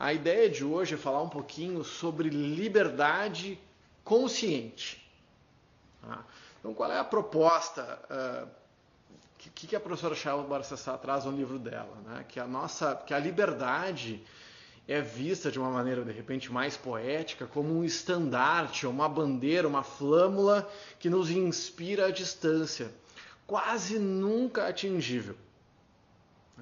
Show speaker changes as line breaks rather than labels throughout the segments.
A ideia de hoje é falar um pouquinho sobre liberdade consciente. Tá? Então, qual é a proposta uh, que, que, a professora Shaila Barcessá traz no livro dela? Né? Que a nossa, que a liberdade é vista de uma maneira de repente mais poética como um estandarte, uma bandeira, uma flâmula que nos inspira à distância, quase nunca atingível.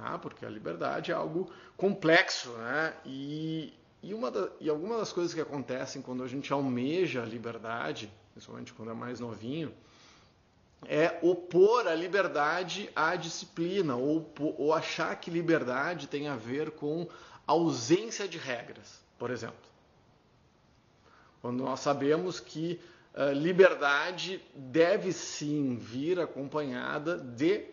Ah, porque a liberdade é algo complexo, né? E, e, uma da, e algumas das coisas que acontecem quando a gente almeja a liberdade, principalmente quando é mais novinho, é opor a liberdade à disciplina, ou, ou achar que liberdade tem a ver com ausência de regras, por exemplo. Quando nós sabemos que uh, liberdade deve sim vir acompanhada de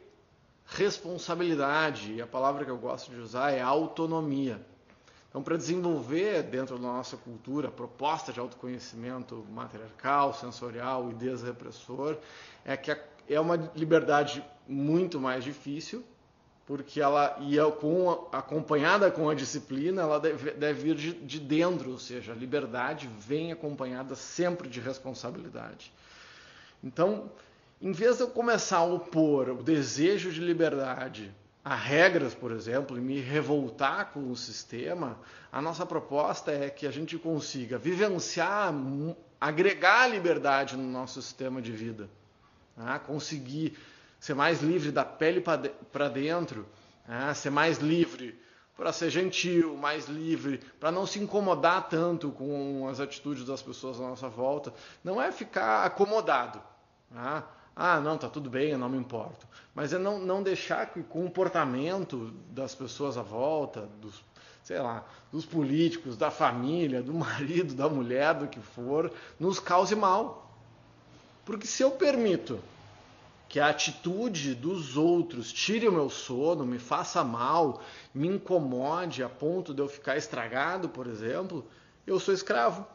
responsabilidade, e a palavra que eu gosto de usar é autonomia. Então, para desenvolver dentro da nossa cultura a proposta de autoconhecimento matriarcal, sensorial e desrepressor, é que é uma liberdade muito mais difícil, porque ela ia com, acompanhada com a disciplina, ela deve, deve vir de, de dentro, ou seja, a liberdade vem acompanhada sempre de responsabilidade. Então, em vez de eu começar a opor o desejo de liberdade a regras, por exemplo, e me revoltar com o sistema, a nossa proposta é que a gente consiga vivenciar, agregar liberdade no nosso sistema de vida, né? conseguir ser mais livre da pele para dentro, né? ser mais livre para ser gentil, mais livre, para não se incomodar tanto com as atitudes das pessoas à nossa volta. Não é ficar acomodado. Né? Ah, não, tá tudo bem, eu não me importo. Mas é não, não deixar que o comportamento das pessoas à volta, dos, sei lá, dos políticos, da família, do marido, da mulher, do que for, nos cause mal. Porque se eu permito que a atitude dos outros tire o meu sono, me faça mal, me incomode a ponto de eu ficar estragado, por exemplo, eu sou escravo.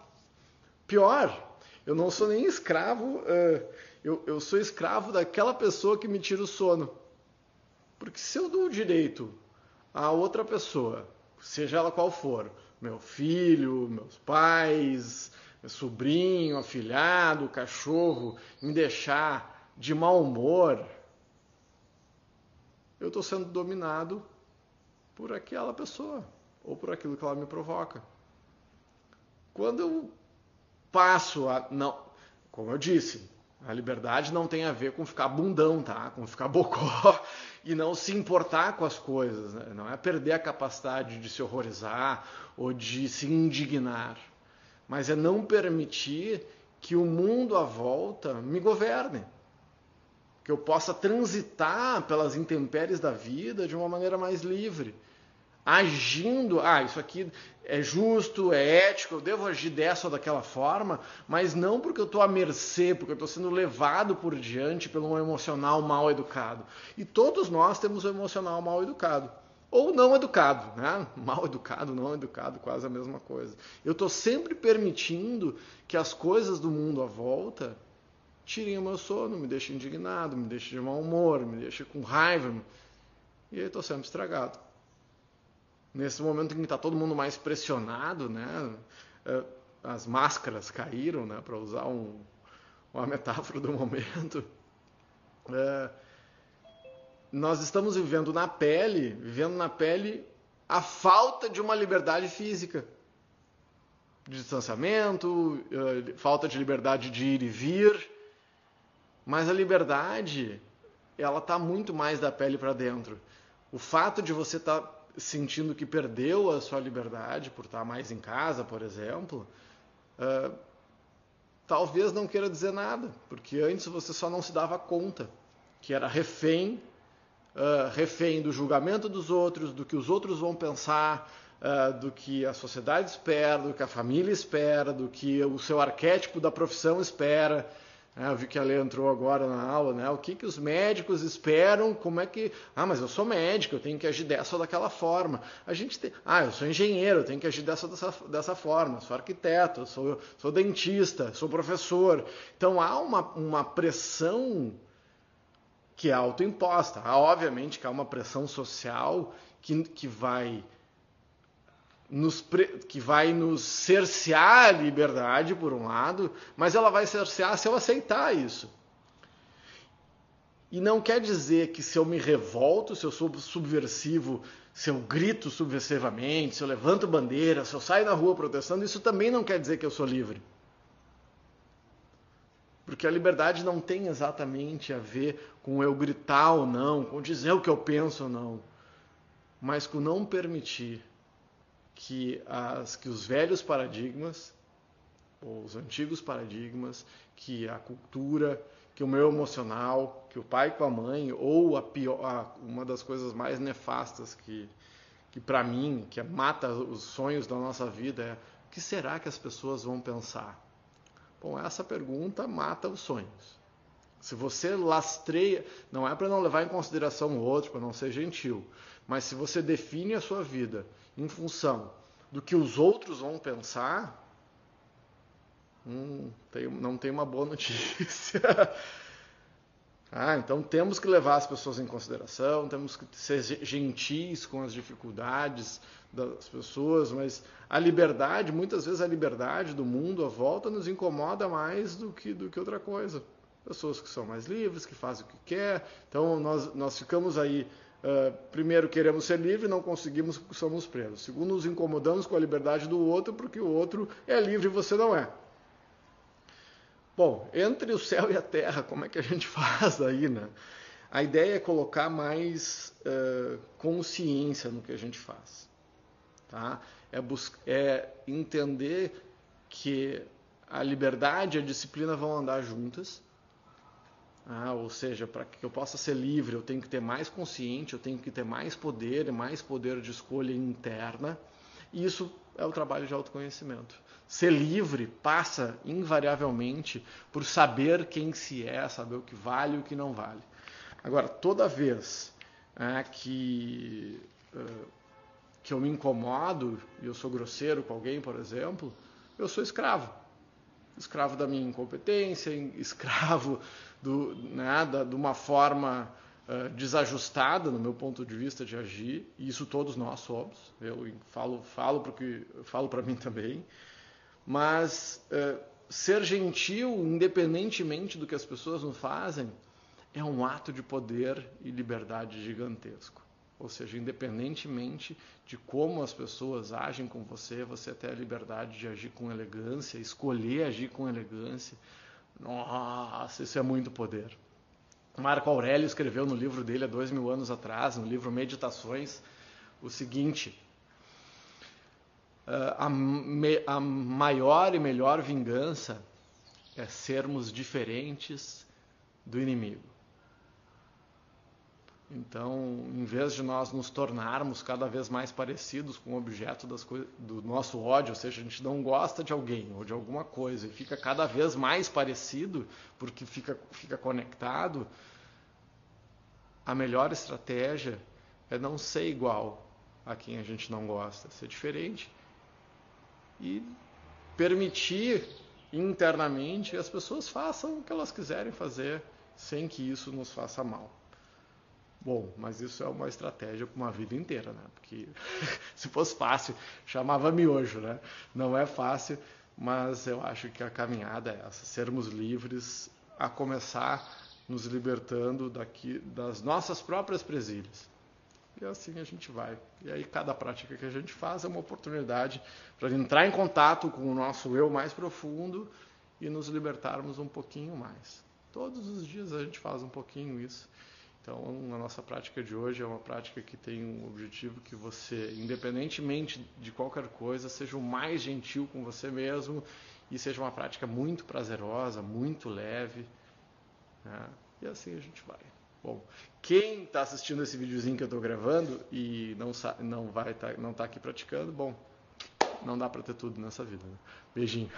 Pior, eu não sou nem escravo. Uh, eu, eu sou escravo daquela pessoa que me tira o sono. Porque se eu dou o direito a outra pessoa, seja ela qual for, meu filho, meus pais, meu sobrinho, afilhado, cachorro, me deixar de mau humor, eu estou sendo dominado por aquela pessoa ou por aquilo que ela me provoca. Quando eu passo a. Não, como eu disse, a liberdade não tem a ver com ficar bundão, tá? Com ficar bocó e não se importar com as coisas. Né? Não é perder a capacidade de se horrorizar ou de se indignar, mas é não permitir que o mundo à volta me governe. Que eu possa transitar pelas intempéries da vida de uma maneira mais livre agindo, ah, isso aqui é justo, é ético, eu devo agir dessa ou daquela forma, mas não porque eu estou à mercê, porque eu estou sendo levado por diante pelo um emocional mal educado. E todos nós temos um emocional mal educado. Ou não educado, né? Mal educado, não educado, quase a mesma coisa. Eu estou sempre permitindo que as coisas do mundo à volta tirem o meu sono, me deixem indignado, me deixem de mau humor, me deixem com raiva. E aí estou sempre estragado nesse momento em que está todo mundo mais pressionado, né? É, as máscaras caíram, né? Para usar um, uma metáfora do momento. É, nós estamos vivendo na pele, vivendo na pele a falta de uma liberdade física, de distanciamento, é, falta de liberdade de ir e vir, mas a liberdade ela está muito mais da pele para dentro. O fato de você estar tá sentindo que perdeu a sua liberdade por estar mais em casa, por exemplo, uh, talvez não queira dizer nada, porque antes você só não se dava conta que era refém, uh, refém do julgamento dos outros, do que os outros vão pensar, uh, do que a sociedade espera, do que a família espera, do que o seu arquétipo da profissão espera. É, eu vi que a Lê entrou agora na aula, né? O que, que os médicos esperam? Como é que. Ah, mas eu sou médico, eu tenho que agir dessa ou daquela forma. A gente tem. Ah, eu sou engenheiro, eu tenho que agir dessa dessa, dessa forma. Sou arquiteto, sou, sou dentista, sou professor. Então há uma, uma pressão que é autoimposta. Há, obviamente, que há uma pressão social que, que vai nos, que vai nos cercear a liberdade, por um lado, mas ela vai cercear se eu aceitar isso. E não quer dizer que se eu me revolto, se eu sou subversivo, se eu grito subversivamente, se eu levanto bandeira, se eu saio na rua protestando, isso também não quer dizer que eu sou livre. Porque a liberdade não tem exatamente a ver com eu gritar ou não, com dizer o que eu penso ou não, mas com não permitir que, as, que os velhos paradigmas, ou os antigos paradigmas, que a cultura, que o meu emocional, que o pai com a mãe, ou a pior, a, uma das coisas mais nefastas que, que para mim, que mata os sonhos da nossa vida, é o que será que as pessoas vão pensar? Bom, essa pergunta mata os sonhos. Se você lastreia, não é para não levar em consideração o outro, para não ser gentil, mas se você define a sua vida em função do que os outros vão pensar, hum, tem, não tem uma boa notícia. ah, então temos que levar as pessoas em consideração, temos que ser gentis com as dificuldades das pessoas, mas a liberdade, muitas vezes a liberdade do mundo à volta nos incomoda mais do que, do que outra coisa. Pessoas que são mais livres, que fazem o que quer. Então nós, nós ficamos aí Uh, primeiro, queremos ser livres, não conseguimos, somos presos. Segundo, nos incomodamos com a liberdade do outro, porque o outro é livre e você não é. Bom, entre o céu e a terra, como é que a gente faz aí, né? A ideia é colocar mais uh, consciência no que a gente faz. Tá? É, é entender que a liberdade e a disciplina vão andar juntas ah, ou seja, para que eu possa ser livre, eu tenho que ter mais consciente, eu tenho que ter mais poder e mais poder de escolha interna. E isso é o trabalho de autoconhecimento. Ser livre passa invariavelmente por saber quem se é, saber o que vale e o que não vale. Agora, toda vez é, que, uh, que eu me incomodo e eu sou grosseiro com alguém, por exemplo, eu sou escravo. Escravo da minha incompetência, escravo do, né, da, de uma forma uh, desajustada, no meu ponto de vista de agir, e isso todos nós somos. Eu falo, falo porque falo para mim também. Mas uh, ser gentil, independentemente do que as pessoas nos fazem, é um ato de poder e liberdade gigantesco. Ou seja, independentemente de como as pessoas agem com você, você tem a liberdade de agir com elegância, escolher agir com elegância, nossa, isso é muito poder. Marco Aurélio escreveu no livro dele há dois mil anos atrás, no livro Meditações, o seguinte: ah, a, me, a maior e melhor vingança é sermos diferentes do inimigo. Então, em vez de nós nos tornarmos cada vez mais parecidos com o objeto do nosso ódio, ou seja, a gente não gosta de alguém ou de alguma coisa e fica cada vez mais parecido porque fica, fica conectado, a melhor estratégia é não ser igual a quem a gente não gosta, ser diferente e permitir internamente que as pessoas façam o que elas quiserem fazer sem que isso nos faça mal. Bom, mas isso é uma estratégia para uma vida inteira, né? Porque se fosse fácil, chamava miojo, né? Não é fácil, mas eu acho que a caminhada é essa, sermos livres a começar nos libertando daqui das nossas próprias presilhas. E assim a gente vai. E aí cada prática que a gente faz é uma oportunidade para entrar em contato com o nosso eu mais profundo e nos libertarmos um pouquinho mais. Todos os dias a gente faz um pouquinho isso. Então, a nossa prática de hoje é uma prática que tem um objetivo que você, independentemente de qualquer coisa, seja o mais gentil com você mesmo e seja uma prática muito prazerosa, muito leve. Né? E assim a gente vai. Bom, quem está assistindo esse videozinho que eu estou gravando e não, não vai tá, não está aqui praticando, bom, não dá para ter tudo nessa vida. Né? Beijinho.